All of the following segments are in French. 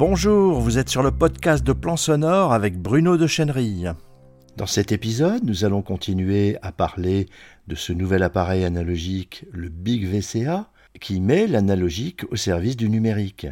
Bonjour, vous êtes sur le podcast de Plan Sonore avec Bruno de Chenerille. Dans cet épisode, nous allons continuer à parler de ce nouvel appareil analogique, le Big VCA, qui met l'analogique au service du numérique.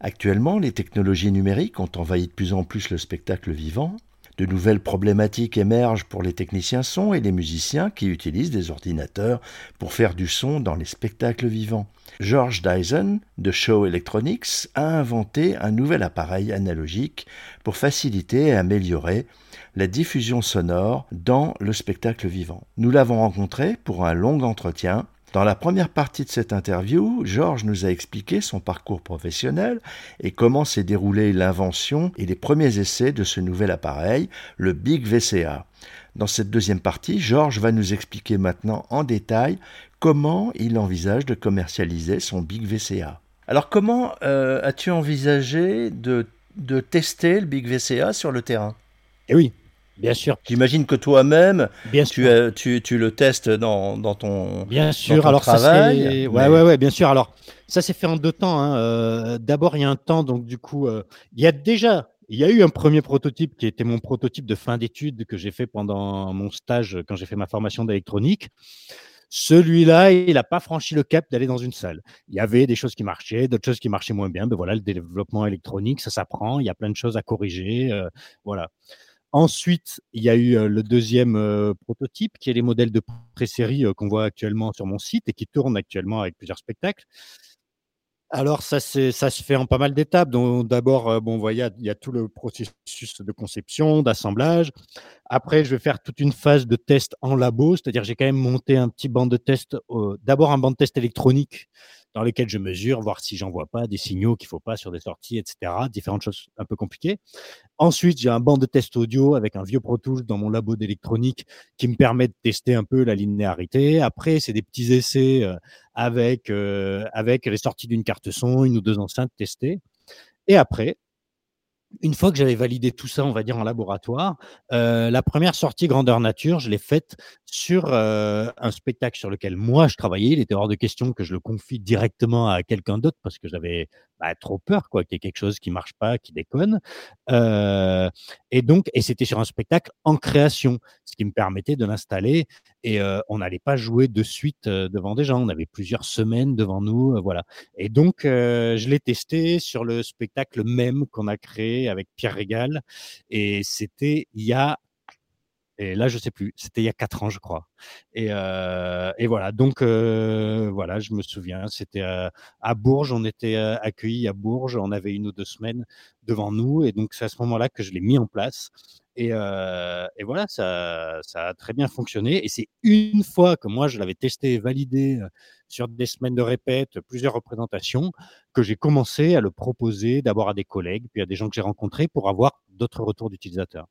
Actuellement, les technologies numériques ont envahi de plus en plus le spectacle vivant. De nouvelles problématiques émergent pour les techniciens son et les musiciens qui utilisent des ordinateurs pour faire du son dans les spectacles vivants. George Dyson de Show Electronics a inventé un nouvel appareil analogique pour faciliter et améliorer la diffusion sonore dans le spectacle vivant. Nous l'avons rencontré pour un long entretien dans la première partie de cette interview, Georges nous a expliqué son parcours professionnel et comment s'est déroulée l'invention et les premiers essais de ce nouvel appareil, le Big VCA. Dans cette deuxième partie, Georges va nous expliquer maintenant en détail comment il envisage de commercialiser son Big VCA. Alors comment euh, as-tu envisagé de, de tester le Big VCA sur le terrain? Eh oui, Bien sûr. J'imagine que toi-même, tu, tu, tu, le testes dans, dans ton, bien sûr. alors travail. Ça ouais, ouais, ouais, bien sûr. Alors, ça s'est fait en deux temps. Hein. Euh, d'abord, il y a un temps, donc du coup, euh, il y a déjà, il y a eu un premier prototype qui était mon prototype de fin d'études que j'ai fait pendant mon stage quand j'ai fait ma formation d'électronique. Celui-là, il n'a pas franchi le cap d'aller dans une salle. Il y avait des choses qui marchaient, d'autres choses qui marchaient moins bien. Ben voilà, le développement électronique, ça s'apprend. Il y a plein de choses à corriger. Euh, voilà. Ensuite, il y a eu le deuxième prototype, qui est les modèles de pré-série qu'on voit actuellement sur mon site et qui tournent actuellement avec plusieurs spectacles. Alors, ça, ça se fait en pas mal d'étapes. D'abord, bon, il y a tout le processus de conception, d'assemblage. Après, je vais faire toute une phase de test en labo, c'est-à-dire j'ai quand même monté un petit banc de test, d'abord un banc de test électronique dans lesquels je mesure, voir si j'en vois pas des signaux qu'il faut pas sur des sorties, etc. Différentes choses un peu compliquées. Ensuite, j'ai un banc de test audio avec un vieux Pro Tools dans mon labo d'électronique qui me permet de tester un peu la linéarité. Après, c'est des petits essais euh, avec, euh, avec les sorties d'une carte son, une ou deux enceintes testées. Et après, une fois que j'avais validé tout ça, on va dire en laboratoire, euh, la première sortie grandeur nature, je l'ai faite sur euh, un spectacle sur lequel moi je travaillais. Il était hors de question que je le confie directement à quelqu'un d'autre parce que j'avais bah, trop peur quoi qu'il y ait quelque chose qui marche pas, qui déconne. Euh, et donc, et c'était sur un spectacle en création, ce qui me permettait de l'installer. Et on n'allait pas jouer de suite devant des gens. On avait plusieurs semaines devant nous, voilà. Et donc, je l'ai testé sur le spectacle même qu'on a créé avec Pierre Régal. Et c'était il y a et là, je sais plus. C'était il y a quatre ans, je crois. Et, euh, voilà. Donc euh, voilà, je me souviens. C'était à, à, Bourges. On était euh, accueillis à Bourges. On avait une ou deux semaines devant nous. Et donc c'est à ce moment-là que je l'ai mis en place. Et, euh, et voilà, ça, ça a très bien fonctionné. Et c'est une fois que moi je l'avais testé et validé euh, sur des semaines de répète, plusieurs représentations, que j'ai commencé à le proposer d'abord à des collègues, puis à des gens que j'ai rencontrés pour avoir d'autres retours d'utilisateurs.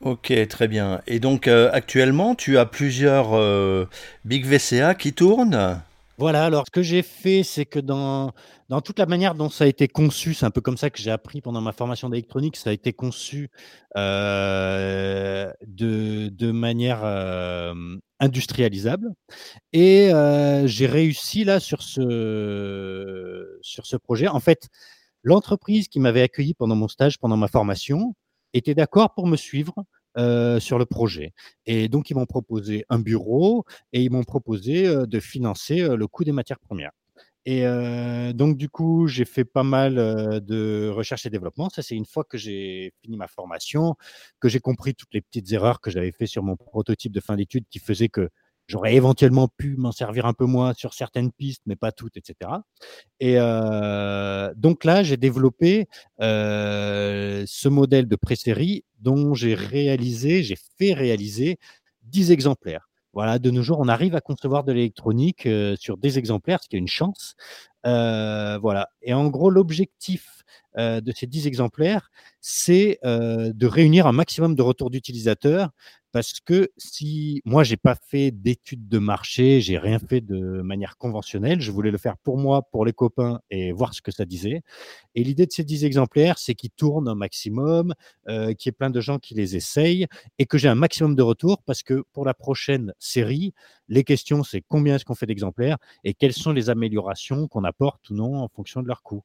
Ok, très bien. Et donc euh, actuellement, tu as plusieurs Big VCA qui tournent? Voilà, alors ce que j'ai fait, c'est que dans, dans toute la manière dont ça a été conçu, c'est un peu comme ça que j'ai appris pendant ma formation d'électronique, ça a été conçu euh, de, de, manière industrialisable. Et j'ai réussi là sur ce, sur ce projet. En fait, l'entreprise qui m'avait accueilli pendant mon stage, pendant ma formation, étaient d'accord pour me suivre euh, sur le projet. Et donc, ils m'ont proposé un bureau et ils m'ont proposé euh, de financer euh, le coût des matières premières. Et donc, du coup, j'ai fait pas mal de recherche et développement. Ça, c'est une fois que j'ai fini ma formation, que j'ai compris toutes les petites erreurs que j'avais fait sur mon prototype de fin d'études qui faisaient que J'aurais éventuellement pu m'en servir un peu moins sur certaines pistes, mais pas toutes, etc. Et euh, donc là, j'ai développé euh, ce modèle de pré-série dont j'ai réalisé, j'ai fait réaliser 10 exemplaires. Voilà, de nos jours, on arrive à concevoir de l'électronique euh, sur des exemplaires, ce qui est une chance. Euh, voilà. Et en gros, l'objectif euh, de ces 10 exemplaires, c'est de réunir un maximum de retours d'utilisateurs parce que si moi j'ai pas fait d'études de marché, j'ai rien fait de manière conventionnelle, je voulais le faire pour moi, pour les copains et voir ce que ça disait. Et l'idée de ces 10 exemplaires, c'est qu'ils tournent un maximum, euh, qu'il y ait plein de gens qui les essayent et que j'ai un maximum de retours parce que pour la prochaine série, les questions c'est combien est-ce qu'on fait d'exemplaires et quelles sont les améliorations qu'on apporte ou non en fonction de leur coût.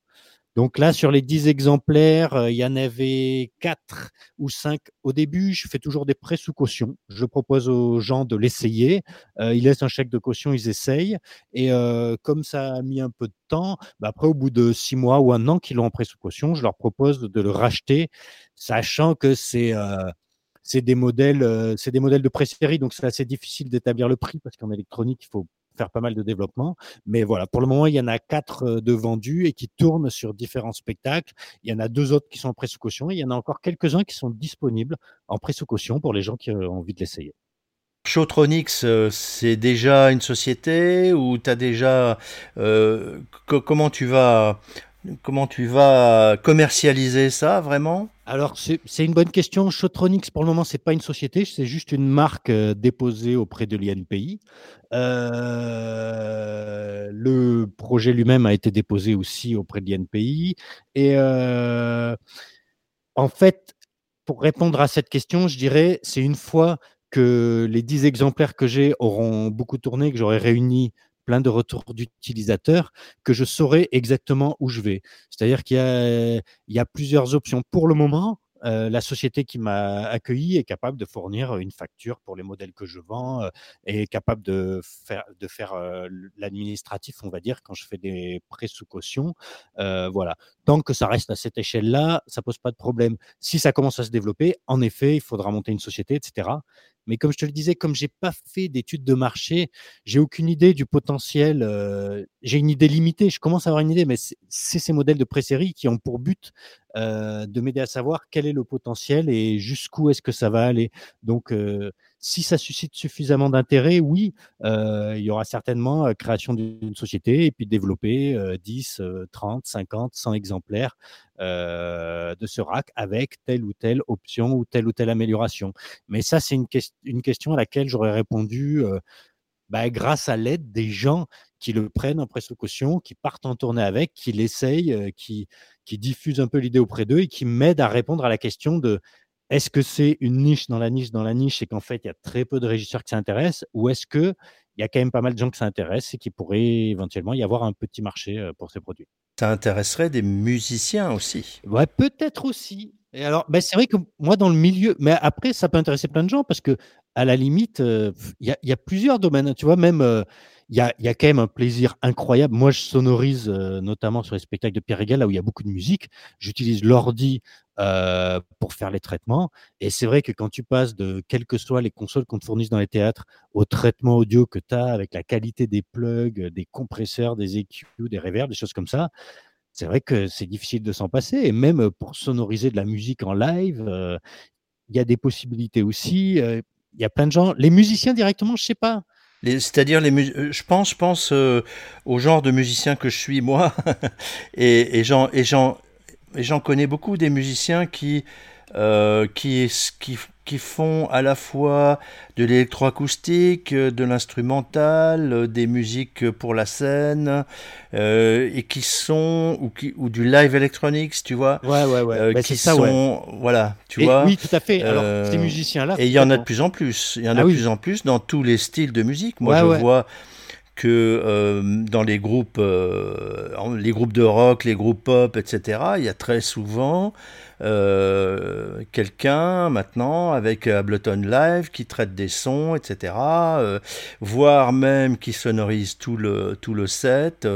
Donc là, sur les 10 exemplaires, euh, il y en avait 4 ou 5 au début. Je fais toujours des prêts sous caution. Je propose aux gens de l'essayer. Euh, ils laissent un chèque de caution, ils essayent. Et euh, comme ça a mis un peu de temps, bah après, au bout de 6 mois ou un an qu'ils l'ont en prêt sous caution, je leur propose de le racheter, sachant que c'est des modèles, c'est des modèles de pré-série, donc c'est assez difficile d'établir le prix parce qu'en électronique, il faut faire pas mal de développement. Mais voilà, pour le moment, il y en a quatre euh, de vendus et qui tournent sur différents spectacles. Il y en a deux autres qui sont en pré-sous-caution. Il y en a encore quelques-uns qui sont disponibles en pré-sous-caution pour les gens qui ont envie de l'essayer. Showtronics, euh, c'est déjà une société ou tu as déjà. Euh, comment tu vas Comment tu vas commercialiser ça vraiment? Alors c'est une bonne question. Showtronics pour le moment c'est pas une société, c'est juste une marque euh, déposée auprès de l'INPI. Euh, le projet lui-même a été déposé aussi auprès de l'INPI et euh, en fait pour répondre à cette question, je dirais c'est une fois que les 10 exemplaires que j'ai auront beaucoup tourné, que j'aurai réuni plein de retours d'utilisateurs, que je saurai exactement où je vais. C'est-à-dire qu'il y, a, plusieurs options. Pour le moment, euh, la société qui m'a accueilli est capable de fournir une facture pour les modèles que je vends, euh, est capable de faire, de faire euh, l'administratif, on va dire, quand je fais des prêts sous caution. voilà. Tant que ça reste à cette échelle-là, ça pose pas de problème. Si ça commence à se développer, en effet, il faudra monter une société, etc. Mais comme je te le disais, comme j'ai pas fait d'études de marché, j'ai aucune idée du potentiel. j'ai une idée limitée. Je commence à avoir une idée, mais c'est ces modèles de pré-série qui ont pour but de m'aider à savoir quel est le potentiel et jusqu'où est-ce que ça va aller. Donc, si ça suscite suffisamment d'intérêt, oui, il y aura certainement création d'une société et puis développer 10, 30, 50, 100 exemplaires de ce rack avec telle ou telle option ou telle ou telle amélioration. Mais ça, c'est une, question à laquelle j'aurais répondu bah, grâce à l'aide des gens qui le prennent en caution, qui partent en tournée avec, qui l'essayent, qui, qui diffusent un peu l'idée auprès d'eux et qui m'aident à répondre à la question de est-ce que c'est une niche dans la niche dans la niche et qu'en fait, il y a très peu de régisseurs qui s'intéressent ou est-ce qu'il y a quand même pas mal de gens qui s'intéressent et qui pourraient éventuellement y avoir un petit marché euh, pour ces produits? Ça intéresserait des musiciens aussi Ouais, peut-être aussi. Et alors, ben c'est vrai que moi, dans le milieu, mais après, ça peut intéresser plein de gens parce que, à la limite, euh, il y, a plusieurs domaines. Tu vois, même, euh, il y, a, y, a, quand même un plaisir incroyable. Moi, je sonorise notamment sur les spectacles de Pierre Régal, là où il y a beaucoup de musique. J'utilise l'ordi euh, pour faire les traitements. Et c'est vrai que quand tu passes de quelles que soient les consoles qu'on te fournisse dans les théâtres au traitement audio que tu as avec la qualité des plugs, des compresseurs, des EQ, des reverbs, des choses comme ça, c'est vrai que c'est difficile de s'en passer. Et même pour sonoriser de la musique en live, euh, il y a des possibilités aussi. Euh, il y a plein de gens. Les musiciens directement, je sais pas. C'est-à-dire, les je pense, je pense au genre de musicien que je suis moi, et, et et et j'en connais beaucoup des musiciens qui, euh, qui, qui, qui, font à la fois de l'électroacoustique, de l'instrumental, des musiques pour la scène, euh, et qui sont ou, qui, ou du live electronics, tu vois. Ouais, ouais, ouais. Euh, bah, qui ça, sont, voilà, tu vois. Oui, tout à fait. Alors, ces musiciens-là. Et il y en a de plus en plus. Il y en a ah de plus en plus dans tous les styles de musique. Moi, je vois que euh, dans les groupes, euh, les groupes de rock, les groupes pop, etc., il y a très souvent euh, quelqu'un maintenant avec Ableton Live qui traite des sons, etc., voire même qui sonorise tout le tout le set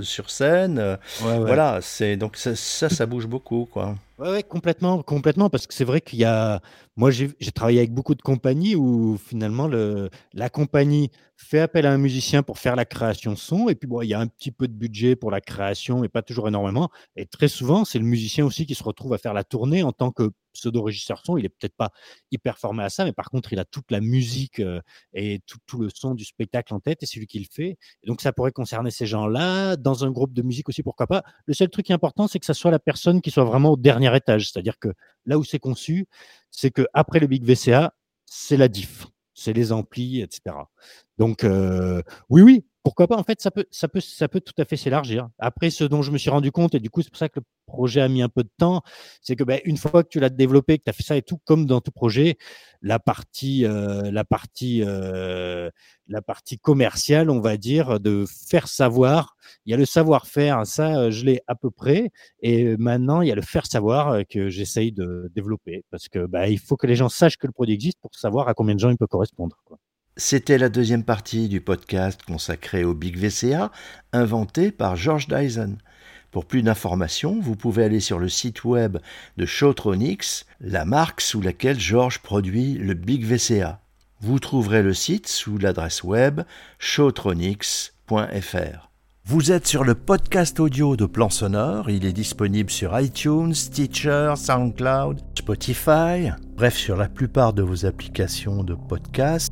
sur scène. Voilà, c'est donc ça, ça, ça bouge beaucoup, quoi. Ouais, complètement, complètement, parce que c'est vrai qu'il y a. Moi, j'ai travaillé avec beaucoup de compagnies où finalement le, la compagnie fait appel à un musicien pour faire la création son, et puis bon, il y a un petit peu de budget pour la création, mais pas toujours énormément. Et très souvent, c'est le musicien aussi qui se retrouve à faire la tournée en tant que pseudo-régisseur son, il est peut-être pas hyper formé à ça, mais par contre, il a toute la musique euh, et tout, le son du spectacle en tête et c'est lui qui le fait. Donc, ça pourrait concerner ces gens-là. Dans un groupe de musique aussi, pourquoi pas. Le seul truc important, c'est que ça soit la personne qui soit vraiment au dernier étage. C'est-à-dire que là où c'est conçu, c'est que après le Big VCA, c'est la diff, c'est les amplis, etc. Donc, euh, oui, oui, pourquoi pas En fait, ça peut, ça peut, ça peut tout à fait s'élargir. Après, ce dont je me suis rendu compte, et du coup, c'est pour ça que le projet a mis un peu de temps, c'est que ben, une fois que tu l'as développé, que tu as fait ça et tout, comme dans tout projet, la partie, euh, la partie, euh, la partie commerciale, on va dire, de faire savoir. Il y a le savoir-faire, ça, euh, je l'ai à peu près, et maintenant, il y a le faire savoir que j'essaye de développer, parce que ben, il faut que les gens sachent que le produit existe pour savoir à combien de gens il peut correspondre. C'était la deuxième partie du podcast consacré au Big VCA, inventé par George Dyson. Pour plus d'informations, vous pouvez aller sur le site web de Showtronics, la marque sous laquelle George produit le Big VCA. Vous trouverez le site sous l'adresse web showtronics.fr. Vous êtes sur le podcast audio de Plan Sonore. Il est disponible sur iTunes, Stitcher, SoundCloud, Spotify, bref, sur la plupart de vos applications de podcast,